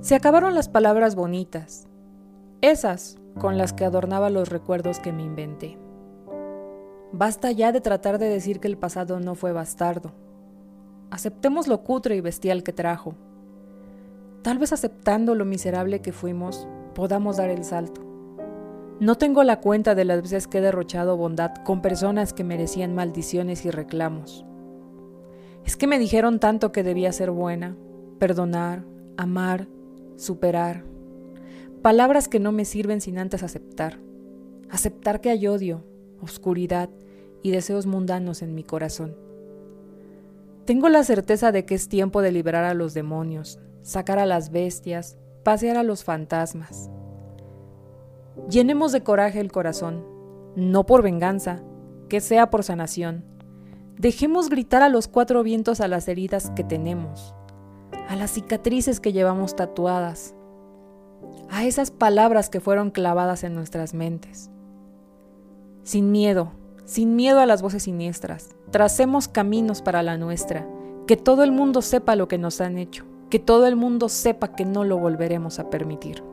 Se acabaron las palabras bonitas, esas con las que adornaba los recuerdos que me inventé. Basta ya de tratar de decir que el pasado no fue bastardo. Aceptemos lo cutre y bestial que trajo. Tal vez aceptando lo miserable que fuimos, podamos dar el salto. No tengo la cuenta de las veces que he derrochado bondad con personas que merecían maldiciones y reclamos. Es que me dijeron tanto que debía ser buena, perdonar, amar, superar. Palabras que no me sirven sin antes aceptar. Aceptar que hay odio, oscuridad y deseos mundanos en mi corazón. Tengo la certeza de que es tiempo de liberar a los demonios, sacar a las bestias, pasear a los fantasmas. Llenemos de coraje el corazón, no por venganza, que sea por sanación. Dejemos gritar a los cuatro vientos a las heridas que tenemos, a las cicatrices que llevamos tatuadas, a esas palabras que fueron clavadas en nuestras mentes. Sin miedo, sin miedo a las voces siniestras, tracemos caminos para la nuestra, que todo el mundo sepa lo que nos han hecho, que todo el mundo sepa que no lo volveremos a permitir.